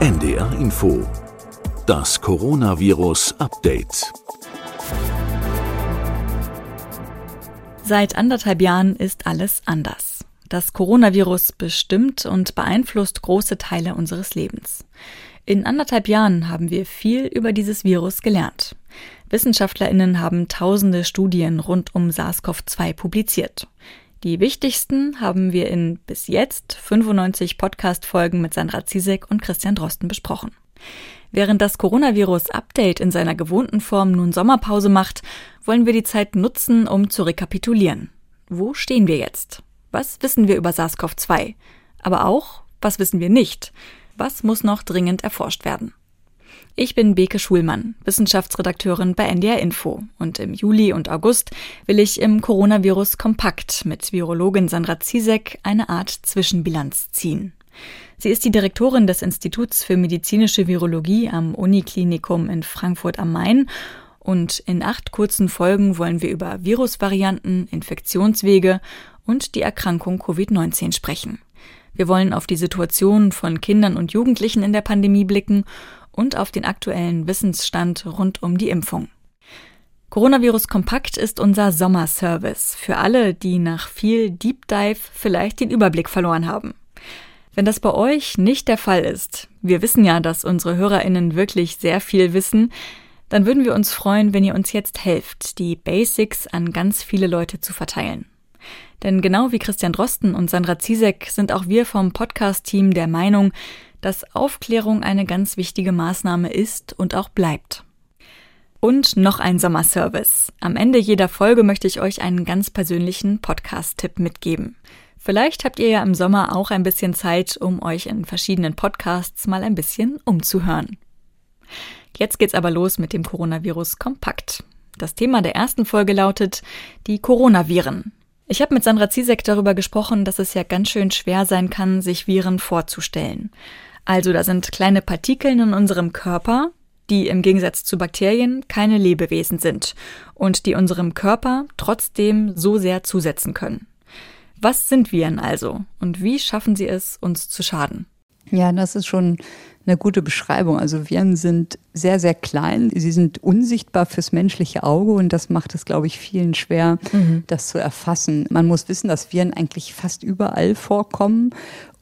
NDR Info. Das Coronavirus Update. Seit anderthalb Jahren ist alles anders. Das Coronavirus bestimmt und beeinflusst große Teile unseres Lebens. In anderthalb Jahren haben wir viel über dieses Virus gelernt. Wissenschaftlerinnen haben tausende Studien rund um SARS-CoV-2 publiziert. Die wichtigsten haben wir in bis jetzt 95 Podcast-Folgen mit Sandra Zizek und Christian Drosten besprochen. Während das Coronavirus-Update in seiner gewohnten Form nun Sommerpause macht, wollen wir die Zeit nutzen, um zu rekapitulieren. Wo stehen wir jetzt? Was wissen wir über SARS-CoV-2? Aber auch, was wissen wir nicht? Was muss noch dringend erforscht werden? Ich bin Beke Schulmann, Wissenschaftsredakteurin bei NDR Info und im Juli und August will ich im Coronavirus Kompakt mit Virologin Sandra Zizek eine Art Zwischenbilanz ziehen. Sie ist die Direktorin des Instituts für medizinische Virologie am Uniklinikum in Frankfurt am Main und in acht kurzen Folgen wollen wir über Virusvarianten, Infektionswege und die Erkrankung Covid-19 sprechen. Wir wollen auf die Situation von Kindern und Jugendlichen in der Pandemie blicken und auf den aktuellen Wissensstand rund um die Impfung. Coronavirus Kompakt ist unser Sommerservice für alle, die nach viel Deep Dive vielleicht den Überblick verloren haben. Wenn das bei euch nicht der Fall ist, wir wissen ja, dass unsere Hörerinnen wirklich sehr viel wissen, dann würden wir uns freuen, wenn ihr uns jetzt helft, die Basics an ganz viele Leute zu verteilen. Denn genau wie Christian Drosten und Sandra Zizek sind auch wir vom Podcast-Team der Meinung, dass Aufklärung eine ganz wichtige Maßnahme ist und auch bleibt. Und noch ein Sommerservice. Am Ende jeder Folge möchte ich euch einen ganz persönlichen Podcast-Tipp mitgeben. Vielleicht habt ihr ja im Sommer auch ein bisschen Zeit, um euch in verschiedenen Podcasts mal ein bisschen umzuhören. Jetzt geht's aber los mit dem Coronavirus kompakt. Das Thema der ersten Folge lautet die Coronaviren. Ich habe mit Sandra Zizek darüber gesprochen, dass es ja ganz schön schwer sein kann, sich Viren vorzustellen. Also da sind kleine Partikeln in unserem Körper, die im Gegensatz zu Bakterien keine Lebewesen sind und die unserem Körper trotzdem so sehr zusetzen können. Was sind Viren also und wie schaffen sie es, uns zu schaden? Ja, das ist schon eine gute Beschreibung. Also Viren sind sehr, sehr klein. Sie sind unsichtbar fürs menschliche Auge und das macht es, glaube ich, vielen schwer, mhm. das zu erfassen. Man muss wissen, dass Viren eigentlich fast überall vorkommen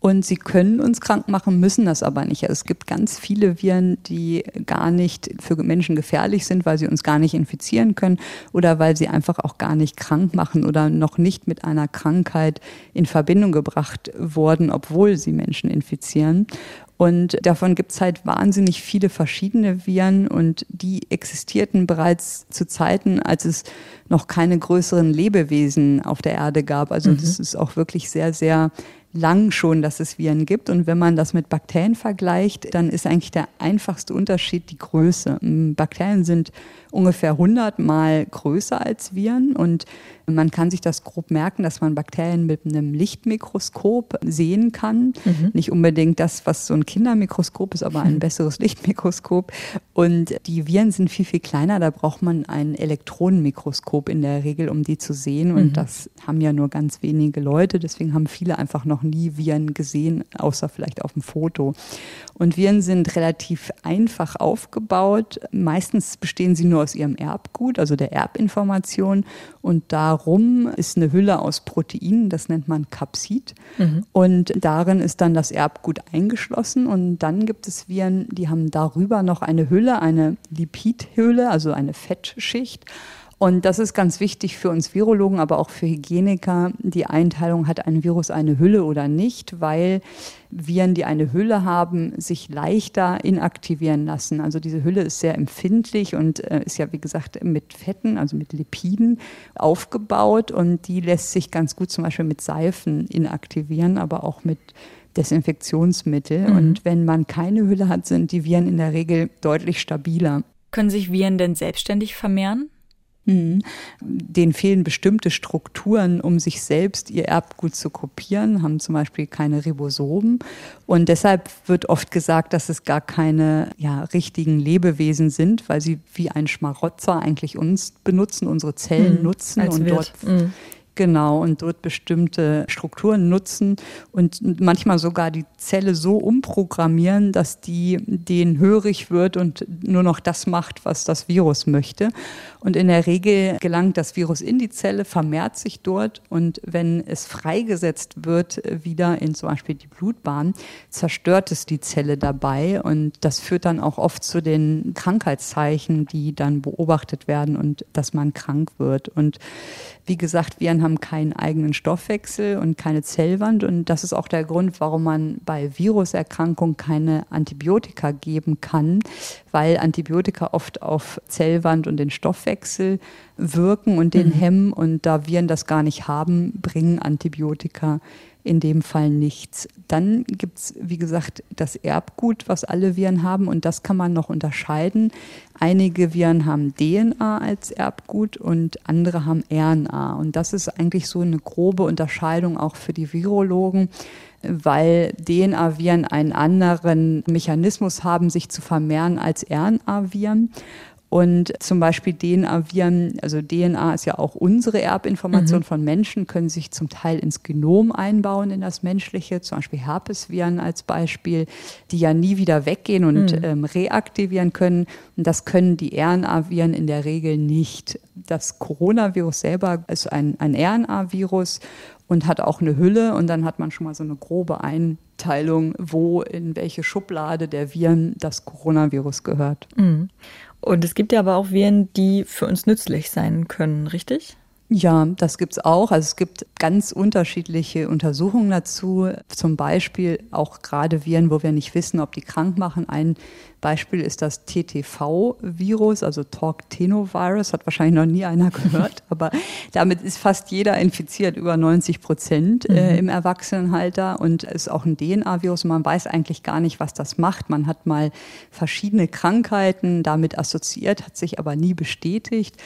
und sie können uns krank machen, müssen das aber nicht. Also es gibt ganz viele Viren, die gar nicht für Menschen gefährlich sind, weil sie uns gar nicht infizieren können oder weil sie einfach auch gar nicht krank machen oder noch nicht mit einer Krankheit in Verbindung gebracht wurden, obwohl sie Menschen infizieren. Und davon gibt es halt wahnsinnig viele verschiedene Viren und die existierten bereits zu Zeiten, als es noch keine größeren Lebewesen auf der Erde gab. Also mhm. das ist auch wirklich sehr, sehr lang schon, dass es Viren gibt. Und wenn man das mit Bakterien vergleicht, dann ist eigentlich der einfachste Unterschied die Größe. Bakterien sind ungefähr 100 mal größer als Viren und man kann sich das grob merken, dass man Bakterien mit einem Lichtmikroskop sehen kann. Mhm. Nicht unbedingt das, was so ein Kindermikroskop ist, aber ein besseres Lichtmikroskop. Und die Viren sind viel, viel kleiner. Da braucht man ein Elektronenmikroskop in der Regel, um die zu sehen. Und mhm. das haben ja nur ganz wenige Leute. Deswegen haben viele einfach noch nie Viren gesehen, außer vielleicht auf dem Foto. Und Viren sind relativ einfach aufgebaut. Meistens bestehen sie nur aus ihrem Erbgut, also der Erbinformation. Und darum ist eine Hülle aus Proteinen, das nennt man Kapsid. Mhm. Und darin ist dann das Erbgut eingeschlossen. Und dann gibt es Viren, die haben darüber noch eine Hülle, eine Lipidhülle, also eine Fettschicht. Und das ist ganz wichtig für uns Virologen, aber auch für Hygieniker. Die Einteilung, hat ein Virus eine Hülle oder nicht, weil Viren, die eine Hülle haben, sich leichter inaktivieren lassen. Also diese Hülle ist sehr empfindlich und äh, ist ja, wie gesagt, mit Fetten, also mit Lipiden aufgebaut und die lässt sich ganz gut zum Beispiel mit Seifen inaktivieren, aber auch mit Desinfektionsmittel. Mhm. Und wenn man keine Hülle hat, sind die Viren in der Regel deutlich stabiler. Können sich Viren denn selbstständig vermehren? Mhm. Denen fehlen bestimmte Strukturen, um sich selbst ihr Erbgut zu kopieren, haben zum Beispiel keine Ribosomen. Und deshalb wird oft gesagt, dass es gar keine ja, richtigen Lebewesen sind, weil sie wie ein Schmarotzer eigentlich uns benutzen, unsere Zellen mhm. nutzen Als und Wirt. dort. Mhm Genau, und dort bestimmte Strukturen nutzen und manchmal sogar die Zelle so umprogrammieren, dass die denen hörig wird und nur noch das macht, was das Virus möchte. Und in der Regel gelangt das Virus in die Zelle, vermehrt sich dort und wenn es freigesetzt wird, wieder in zum Beispiel die Blutbahn, zerstört es die Zelle dabei und das führt dann auch oft zu den Krankheitszeichen, die dann beobachtet werden und dass man krank wird. Und wie gesagt, Viren haben keinen eigenen Stoffwechsel und keine Zellwand. Und das ist auch der Grund, warum man bei Viruserkrankungen keine Antibiotika geben kann, weil Antibiotika oft auf Zellwand und den Stoffwechsel wirken und den mhm. hemmen. Und da Viren das gar nicht haben, bringen Antibiotika in dem Fall nichts. Dann gibt es, wie gesagt, das Erbgut, was alle Viren haben und das kann man noch unterscheiden. Einige Viren haben DNA als Erbgut und andere haben RNA. Und das ist eigentlich so eine grobe Unterscheidung auch für die Virologen weil DNA-Viren einen anderen Mechanismus haben, sich zu vermehren als RNA-Viren. Und zum Beispiel DNA-Viren, also DNA ist ja auch unsere Erbinformation mhm. von Menschen, können sich zum Teil ins Genom einbauen, in das menschliche, zum Beispiel Herpesviren als Beispiel, die ja nie wieder weggehen und mhm. ähm, reaktivieren können. Und das können die RNA-Viren in der Regel nicht. Das Coronavirus selber ist ein, ein RNA-Virus und hat auch eine Hülle und dann hat man schon mal so eine grobe Einteilung, wo in welche Schublade der Viren das Coronavirus gehört. Mhm. Und es gibt ja aber auch Viren, die für uns nützlich sein können, richtig? Ja, das gibt's auch. Also es gibt ganz unterschiedliche Untersuchungen dazu. Zum Beispiel auch gerade Viren, wo wir nicht wissen, ob die krank machen. Ein Beispiel ist das TTV-Virus, also Talk-Tenovirus, hat wahrscheinlich noch nie einer gehört, aber damit ist fast jeder infiziert, über 90 Prozent äh, mhm. im Erwachsenenalter und ist auch ein DNA-Virus. Man weiß eigentlich gar nicht, was das macht. Man hat mal verschiedene Krankheiten damit assoziiert, hat sich aber nie bestätigt.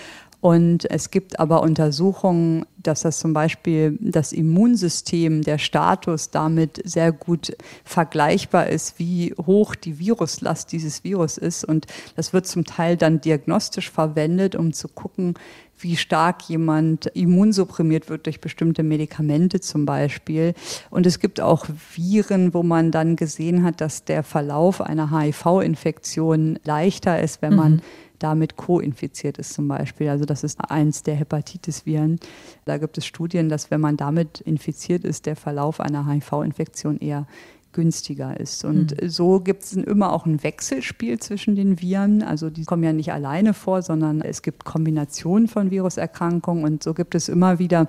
Und es gibt aber Untersuchungen, dass das zum Beispiel das Immunsystem, der Status damit sehr gut vergleichbar ist, wie hoch die Viruslast dieses Virus ist. Und das wird zum Teil dann diagnostisch verwendet, um zu gucken, wie stark jemand immunsupprimiert wird durch bestimmte Medikamente zum Beispiel. Und es gibt auch Viren, wo man dann gesehen hat, dass der Verlauf einer HIV-Infektion leichter ist, wenn man mhm damit co-infiziert ist zum Beispiel. Also das ist eins der Hepatitis-Viren. Da gibt es Studien, dass wenn man damit infiziert ist, der Verlauf einer HIV-Infektion eher günstiger ist. Und mhm. so gibt es immer auch ein Wechselspiel zwischen den Viren. Also die kommen ja nicht alleine vor, sondern es gibt Kombinationen von Viruserkrankungen und so gibt es immer wieder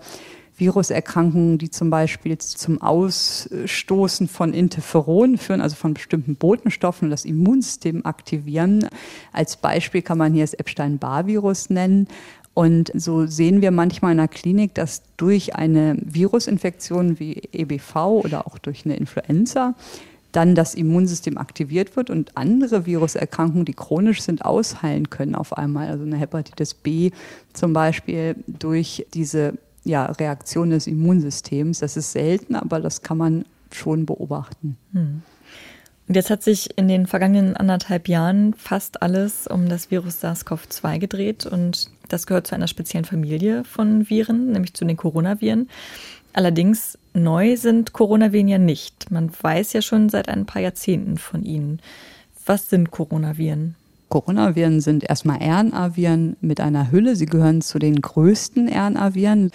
Viruserkrankungen, die zum Beispiel zum Ausstoßen von Interferonen führen, also von bestimmten Botenstoffen, das Immunsystem aktivieren. Als Beispiel kann man hier das Epstein-Barr-Virus nennen. Und so sehen wir manchmal in der Klinik, dass durch eine Virusinfektion wie EBV oder auch durch eine Influenza dann das Immunsystem aktiviert wird und andere Viruserkrankungen, die chronisch sind, ausheilen können auf einmal. Also eine Hepatitis B zum Beispiel durch diese ja, Reaktion des Immunsystems. Das ist selten, aber das kann man schon beobachten. Hm. Und jetzt hat sich in den vergangenen anderthalb Jahren fast alles um das Virus SARS-CoV-2 gedreht und das gehört zu einer speziellen Familie von Viren, nämlich zu den Coronaviren. Allerdings neu sind Coronaviren ja nicht. Man weiß ja schon seit ein paar Jahrzehnten von ihnen. Was sind Coronaviren? Coronaviren sind erstmal RNA-Viren mit einer Hülle. Sie gehören zu den größten RNA-Viren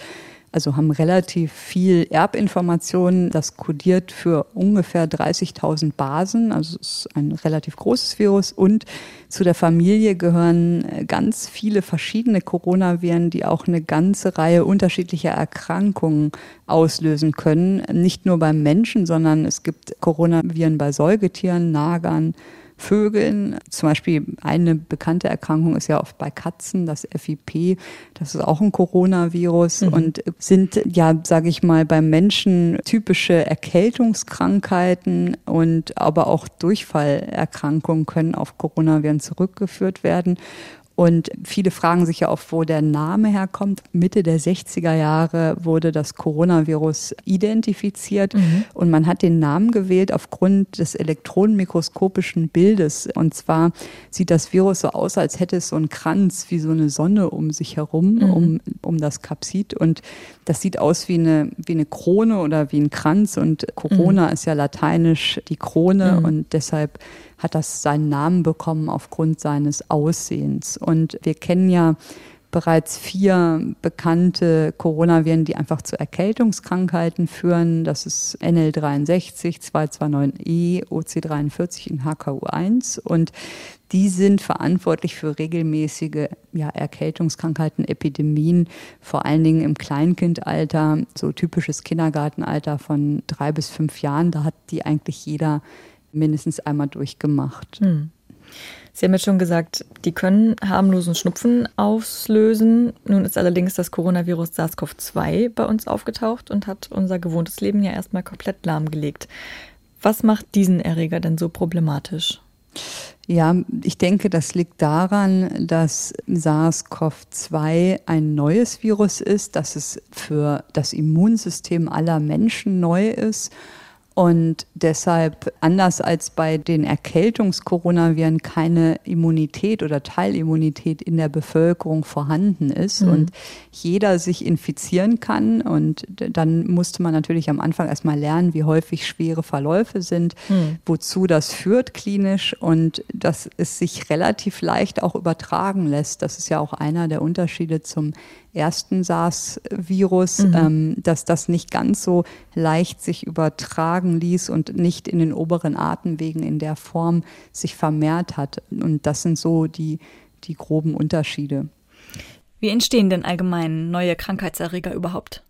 also haben relativ viel Erbinformationen. Das kodiert für ungefähr 30.000 Basen. Also es ist ein relativ großes Virus. Und zu der Familie gehören ganz viele verschiedene Coronaviren, die auch eine ganze Reihe unterschiedlicher Erkrankungen auslösen können. Nicht nur beim Menschen, sondern es gibt Coronaviren bei Säugetieren, Nagern, Vögeln. Zum Beispiel eine bekannte Erkrankung ist ja oft bei Katzen, das FIP. Das ist auch ein Coronavirus mhm. und sind ja, sage ich mal, beim Menschen typische Erkältungskrankheiten und aber auch Durchfallerkrankungen können auf Coronaviren zurückgeführt werden. Und viele fragen sich ja oft, wo der Name herkommt. Mitte der 60er Jahre wurde das Coronavirus identifiziert mhm. und man hat den Namen gewählt aufgrund des elektronenmikroskopischen Bildes. Und zwar sieht das Virus so aus, als hätte es so einen Kranz wie so eine Sonne um sich herum, mhm. um, um das Kapsid. Und das sieht aus wie eine, wie eine Krone oder wie ein Kranz. Und Corona mhm. ist ja lateinisch die Krone mhm. und deshalb hat das seinen Namen bekommen aufgrund seines Aussehens. Und wir kennen ja bereits vier bekannte Coronaviren, die einfach zu Erkältungskrankheiten führen. Das ist NL63, 229E, OC43 und HKU1. Und die sind verantwortlich für regelmäßige ja, Erkältungskrankheiten, Epidemien, vor allen Dingen im Kleinkindalter, so typisches Kindergartenalter von drei bis fünf Jahren. Da hat die eigentlich jeder mindestens einmal durchgemacht. Hm. Sie haben jetzt schon gesagt, die können harmlosen Schnupfen auslösen. Nun ist allerdings das Coronavirus SARS-CoV-2 bei uns aufgetaucht und hat unser gewohntes Leben ja erstmal komplett lahmgelegt. Was macht diesen Erreger denn so problematisch? Ja, ich denke, das liegt daran, dass SARS-CoV-2 ein neues Virus ist, dass es für das Immunsystem aller Menschen neu ist und deshalb, anders als bei den Erkältungs-Coronaviren, keine Immunität oder Teilimmunität in der Bevölkerung vorhanden ist mhm. und jeder sich infizieren kann. Und dann musste man natürlich am Anfang erstmal lernen, wie häufig schwere Verläufe sind, mhm. wozu das führt klinisch und dass es sich relativ leicht auch übertragen lässt. Das ist ja auch einer der Unterschiede zum ersten SARS-Virus, mhm. ähm, dass das nicht ganz so leicht sich übertragen ließ und nicht in den oberen Atemwegen in der Form sich vermehrt hat. Und das sind so die, die groben Unterschiede. Wie entstehen denn allgemein neue Krankheitserreger überhaupt?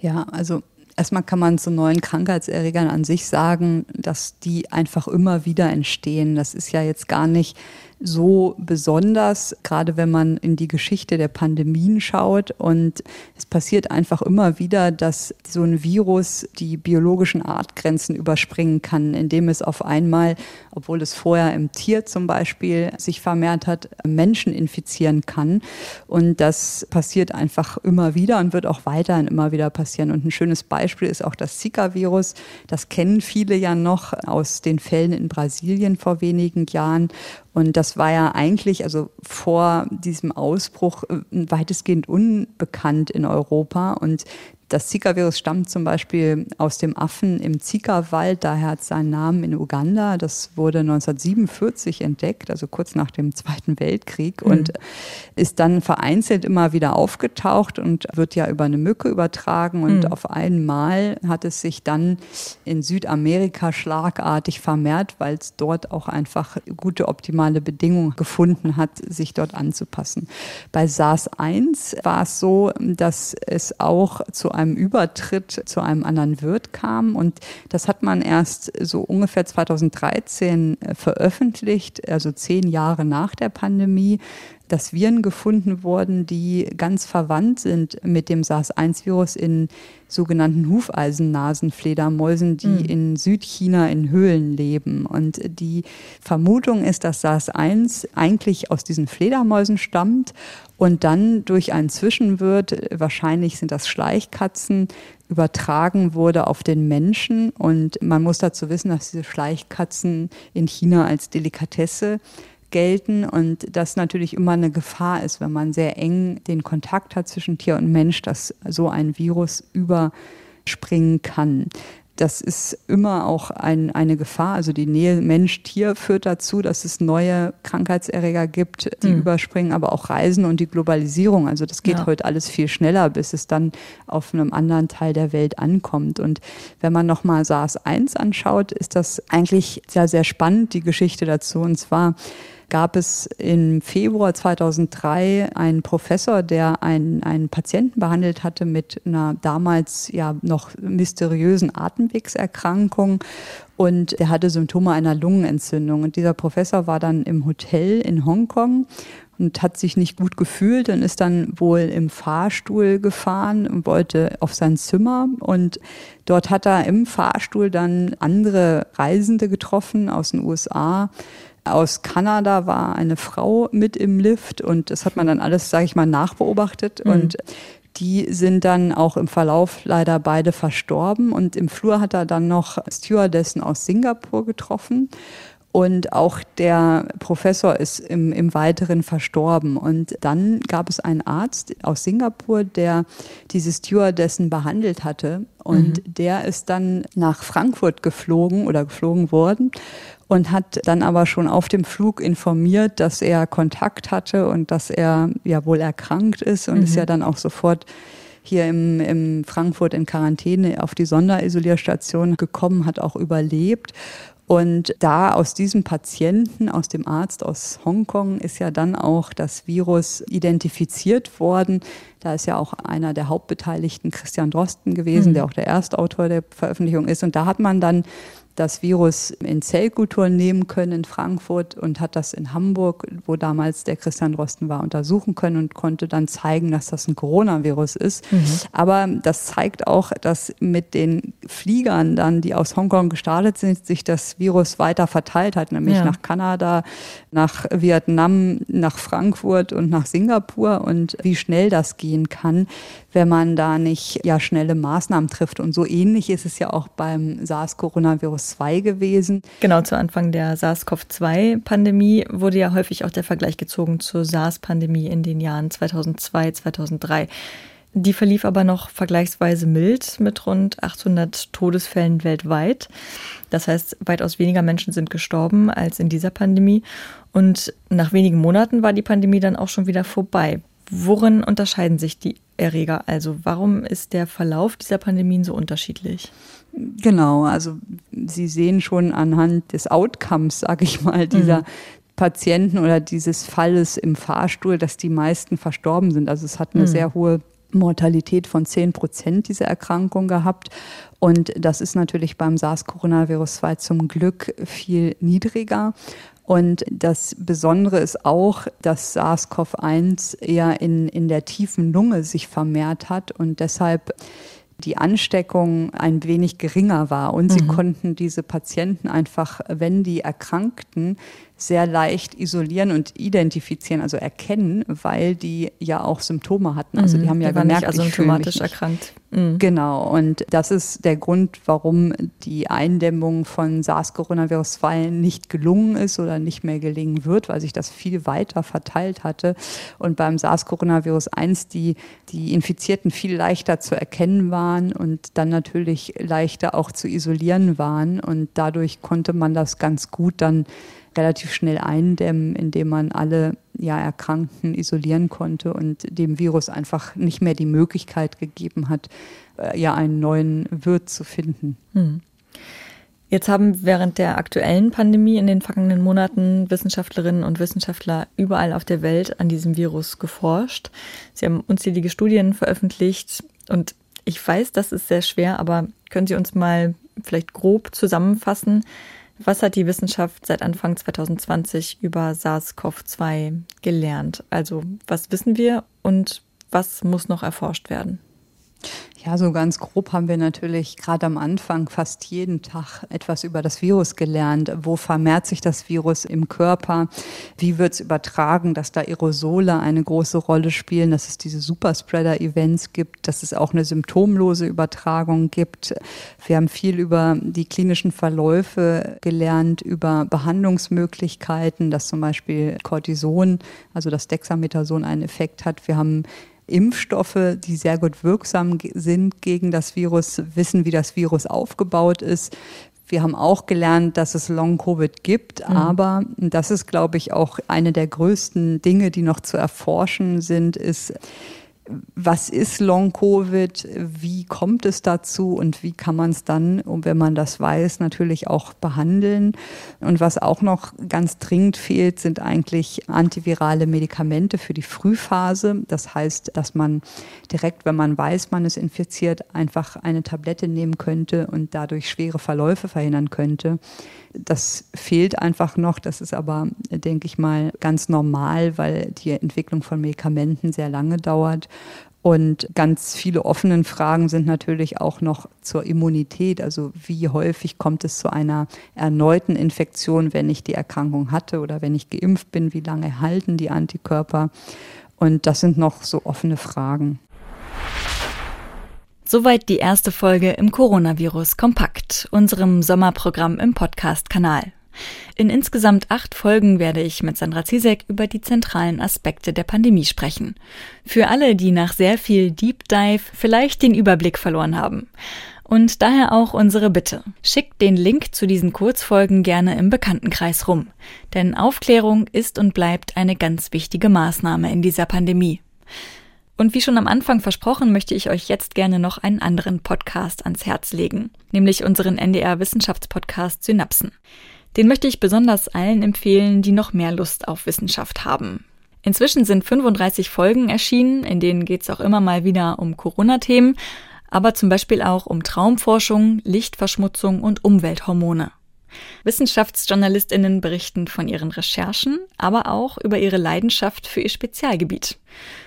Ja, also erstmal kann man zu neuen Krankheitserregern an sich sagen, dass die einfach immer wieder entstehen. Das ist ja jetzt gar nicht so besonders, gerade wenn man in die Geschichte der Pandemien schaut. Und es passiert einfach immer wieder, dass so ein Virus die biologischen Artgrenzen überspringen kann, indem es auf einmal, obwohl es vorher im Tier zum Beispiel sich vermehrt hat, Menschen infizieren kann. Und das passiert einfach immer wieder und wird auch weiterhin immer wieder passieren. Und ein schönes Beispiel ist auch das Zika-Virus. Das kennen viele ja noch aus den Fällen in Brasilien vor wenigen Jahren. Und das war ja eigentlich, also vor diesem Ausbruch, äh, weitestgehend unbekannt in Europa. Und das Zika-Virus stammt zum Beispiel aus dem Affen im Zika-Wald, daher hat es seinen Namen in Uganda. Das wurde 1947 entdeckt, also kurz nach dem Zweiten Weltkrieg mhm. und ist dann vereinzelt immer wieder aufgetaucht und wird ja über eine Mücke übertragen. Und mhm. auf einmal hat es sich dann in Südamerika schlagartig vermehrt, weil es dort auch einfach gute optimale Bedingungen gefunden hat, sich dort anzupassen. Bei SARS-1 war es so, dass es auch zu einem Übertritt zu einem anderen Wirt kam. Und das hat man erst so ungefähr 2013 äh, veröffentlicht, also zehn Jahre nach der Pandemie dass Viren gefunden wurden, die ganz verwandt sind mit dem SARS-1-Virus in sogenannten Hufeisennasenfledermäusen, die mhm. in Südchina in Höhlen leben. Und die Vermutung ist, dass SARS-1 eigentlich aus diesen Fledermäusen stammt und dann durch einen Zwischenwirt, wahrscheinlich sind das Schleichkatzen, übertragen wurde auf den Menschen. Und man muss dazu wissen, dass diese Schleichkatzen in China als Delikatesse gelten und das natürlich immer eine Gefahr ist, wenn man sehr eng den Kontakt hat zwischen Tier und Mensch, dass so ein Virus überspringen kann. Das ist immer auch ein, eine Gefahr. Also die Nähe Mensch-Tier führt dazu, dass es neue Krankheitserreger gibt, die mhm. überspringen, aber auch Reisen und die Globalisierung. Also das geht ja. heute alles viel schneller, bis es dann auf einem anderen Teil der Welt ankommt. Und wenn man nochmal SARS-1 anschaut, ist das eigentlich sehr, sehr spannend, die Geschichte dazu. Und zwar gab es im Februar 2003 einen Professor, der einen, einen Patienten behandelt hatte mit einer damals ja noch mysteriösen Atemwegserkrankung und der hatte Symptome einer Lungenentzündung. Und dieser Professor war dann im Hotel in Hongkong und hat sich nicht gut gefühlt und ist dann wohl im Fahrstuhl gefahren und wollte auf sein Zimmer und dort hat er im Fahrstuhl dann andere Reisende getroffen aus den USA. Aus Kanada war eine Frau mit im Lift und das hat man dann alles, sage ich mal, nachbeobachtet. Mhm. und die sind dann auch im Verlauf leider beide verstorben. Und im Flur hat er dann noch Stewardessen aus Singapur getroffen und auch der Professor ist im, im Weiteren verstorben. Und dann gab es einen Arzt aus Singapur, der diese Stewardessen behandelt hatte. Und mhm. der ist dann nach Frankfurt geflogen oder geflogen worden und hat dann aber schon auf dem Flug informiert, dass er Kontakt hatte und dass er ja wohl erkrankt ist und mhm. ist ja dann auch sofort hier im, im Frankfurt in Quarantäne auf die Sonderisolierstation gekommen, hat auch überlebt. Und da aus diesem Patienten, aus dem Arzt aus Hongkong, ist ja dann auch das Virus identifiziert worden. Da ist ja auch einer der Hauptbeteiligten, Christian Drosten gewesen, mhm. der auch der Erstautor der Veröffentlichung ist. Und da hat man dann das Virus in Zellkulturen nehmen können in Frankfurt und hat das in Hamburg, wo damals der Christian Drosten war, untersuchen können und konnte dann zeigen, dass das ein Coronavirus ist. Mhm. Aber das zeigt auch, dass mit den Fliegern dann, die aus Hongkong gestartet sind, sich das Virus weiter verteilt hat, nämlich ja. nach Kanada, nach Vietnam, nach Frankfurt und nach Singapur und wie schnell das gehen kann, wenn man da nicht ja schnelle Maßnahmen trifft. Und so ähnlich ist es ja auch beim SARS-Coronavirus-2 gewesen. Genau, zu Anfang der SARS-CoV-2-Pandemie wurde ja häufig auch der Vergleich gezogen zur SARS-Pandemie in den Jahren 2002, 2003. Die verlief aber noch vergleichsweise mild mit rund 800 Todesfällen weltweit. Das heißt, weitaus weniger Menschen sind gestorben als in dieser Pandemie. Und nach wenigen Monaten war die Pandemie dann auch schon wieder vorbei. Worin unterscheiden sich die Erreger? Also warum ist der Verlauf dieser Pandemien so unterschiedlich? Genau, also Sie sehen schon anhand des Outcomes, sage ich mal, dieser mhm. Patienten oder dieses Falles im Fahrstuhl, dass die meisten verstorben sind. Also es hat eine mhm. sehr hohe Mortalität von 10 Prozent dieser Erkrankung gehabt. Und das ist natürlich beim SARS-Coronavirus 2 zum Glück viel niedriger. Und das Besondere ist auch, dass SARS-CoV-1 eher in, in der tiefen Lunge sich vermehrt hat und deshalb die Ansteckung ein wenig geringer war. Und sie mhm. konnten diese Patienten einfach, wenn die erkrankten, sehr leicht isolieren und identifizieren, also erkennen, weil die ja auch Symptome hatten. Also die mhm. haben ja die gemerkt, nicht asymptomatisch erkrankt. Mhm. Genau. Und das ist der Grund, warum die Eindämmung von SARS-Coronavirus 2 nicht gelungen ist oder nicht mehr gelingen wird, weil sich das viel weiter verteilt hatte. Und beim SARS-Coronavirus 1 die, die Infizierten viel leichter zu erkennen waren und dann natürlich leichter auch zu isolieren waren. Und dadurch konnte man das ganz gut dann relativ schnell eindämmen, indem man alle ja, Erkrankten isolieren konnte und dem Virus einfach nicht mehr die Möglichkeit gegeben hat, äh, ja einen neuen Wirt zu finden. Hm. Jetzt haben während der aktuellen Pandemie in den vergangenen Monaten Wissenschaftlerinnen und Wissenschaftler überall auf der Welt an diesem Virus geforscht. Sie haben unzählige Studien veröffentlicht und ich weiß, das ist sehr schwer, aber können Sie uns mal vielleicht grob zusammenfassen, was hat die Wissenschaft seit Anfang 2020 über SARS-CoV-2 gelernt? Also was wissen wir und was muss noch erforscht werden? Ja, so ganz grob haben wir natürlich gerade am Anfang fast jeden Tag etwas über das Virus gelernt. Wo vermehrt sich das Virus im Körper? Wie wird es übertragen, dass da Aerosole eine große Rolle spielen, dass es diese Superspreader-Events gibt, dass es auch eine symptomlose Übertragung gibt. Wir haben viel über die klinischen Verläufe gelernt, über Behandlungsmöglichkeiten, dass zum Beispiel Cortison, also das Dexamethason einen Effekt hat. Wir haben Impfstoffe, die sehr gut wirksam sind gegen das Virus, wissen, wie das Virus aufgebaut ist. Wir haben auch gelernt, dass es Long-Covid gibt, mhm. aber das ist, glaube ich, auch eine der größten Dinge, die noch zu erforschen sind, ist, was ist Long-Covid, wie kommt es dazu und wie kann man es dann, wenn man das weiß, natürlich auch behandeln. Und was auch noch ganz dringend fehlt, sind eigentlich antivirale Medikamente für die Frühphase. Das heißt, dass man direkt, wenn man weiß, man ist infiziert, einfach eine Tablette nehmen könnte und dadurch schwere Verläufe verhindern könnte. Das fehlt einfach noch. Das ist aber, denke ich mal, ganz normal, weil die Entwicklung von Medikamenten sehr lange dauert. Und ganz viele offene Fragen sind natürlich auch noch zur Immunität. Also wie häufig kommt es zu einer erneuten Infektion, wenn ich die Erkrankung hatte oder wenn ich geimpft bin? Wie lange halten die Antikörper? Und das sind noch so offene Fragen. Soweit die erste Folge im Coronavirus Kompakt, unserem Sommerprogramm im Podcast-Kanal. In insgesamt acht Folgen werde ich mit Sandra Zizek über die zentralen Aspekte der Pandemie sprechen. Für alle, die nach sehr viel Deep Dive vielleicht den Überblick verloren haben. Und daher auch unsere Bitte. Schickt den Link zu diesen Kurzfolgen gerne im Bekanntenkreis rum. Denn Aufklärung ist und bleibt eine ganz wichtige Maßnahme in dieser Pandemie. Und wie schon am Anfang versprochen, möchte ich euch jetzt gerne noch einen anderen Podcast ans Herz legen, nämlich unseren NDR Wissenschaftspodcast Synapsen. Den möchte ich besonders allen empfehlen, die noch mehr Lust auf Wissenschaft haben. Inzwischen sind 35 Folgen erschienen, in denen geht es auch immer mal wieder um Corona-Themen, aber zum Beispiel auch um Traumforschung, Lichtverschmutzung und Umwelthormone. Wissenschaftsjournalistinnen berichten von ihren Recherchen, aber auch über ihre Leidenschaft für ihr Spezialgebiet.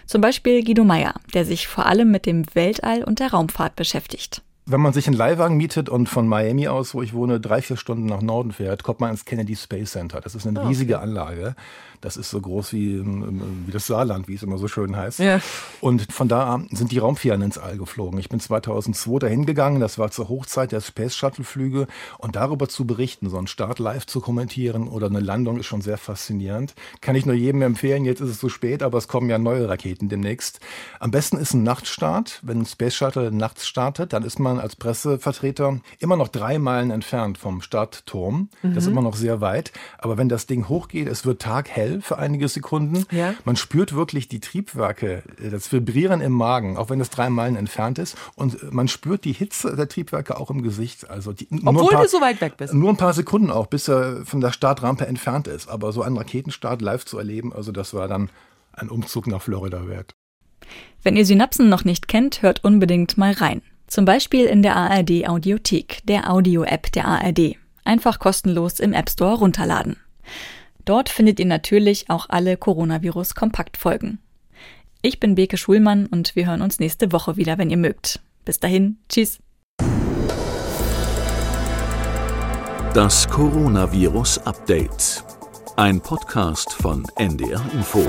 Zum Beispiel Guido Meyer, der sich vor allem mit dem Weltall und der Raumfahrt beschäftigt. Wenn man sich einen Leihwagen mietet und von Miami aus, wo ich wohne, drei, vier Stunden nach Norden fährt, kommt man ins Kennedy Space Center. Das ist eine ah, riesige Anlage. Das ist so groß wie, ähm, wie das Saarland, wie es immer so schön heißt. Ja. Und von da an sind die Raumfähren ins All geflogen. Ich bin 2002 dahin gegangen. Das war zur Hochzeit der Space Shuttle Flüge. Und darüber zu berichten, so einen Start live zu kommentieren oder eine Landung ist schon sehr faszinierend. Kann ich nur jedem empfehlen. Jetzt ist es zu spät, aber es kommen ja neue Raketen demnächst. Am besten ist ein Nachtstart. Wenn ein Space Shuttle nachts startet, dann ist man als Pressevertreter immer noch drei Meilen entfernt vom Startturm. Mhm. Das ist mhm. immer noch sehr weit. Aber wenn das Ding hochgeht, es wird taghell für einige Sekunden. Ja. Man spürt wirklich die Triebwerke, äh, das Vibrieren im Magen, auch wenn es drei Meilen entfernt ist. Und man spürt die Hitze der Triebwerke auch im Gesicht. Also die, Obwohl paar, du so weit weg bist. Nur ein paar Sekunden auch, bis er von der Startrampe entfernt ist. Aber so einen Raketenstart live zu erleben, also das war dann ein Umzug nach Florida wert. Wenn ihr Synapsen noch nicht kennt, hört unbedingt mal rein. Zum Beispiel in der ARD Audiothek, der Audio-App der ARD. Einfach kostenlos im App Store runterladen. Dort findet ihr natürlich auch alle Coronavirus-Kompaktfolgen. Ich bin Beke Schulmann und wir hören uns nächste Woche wieder, wenn ihr mögt. Bis dahin, tschüss. Das Coronavirus Update. Ein Podcast von NDR Info.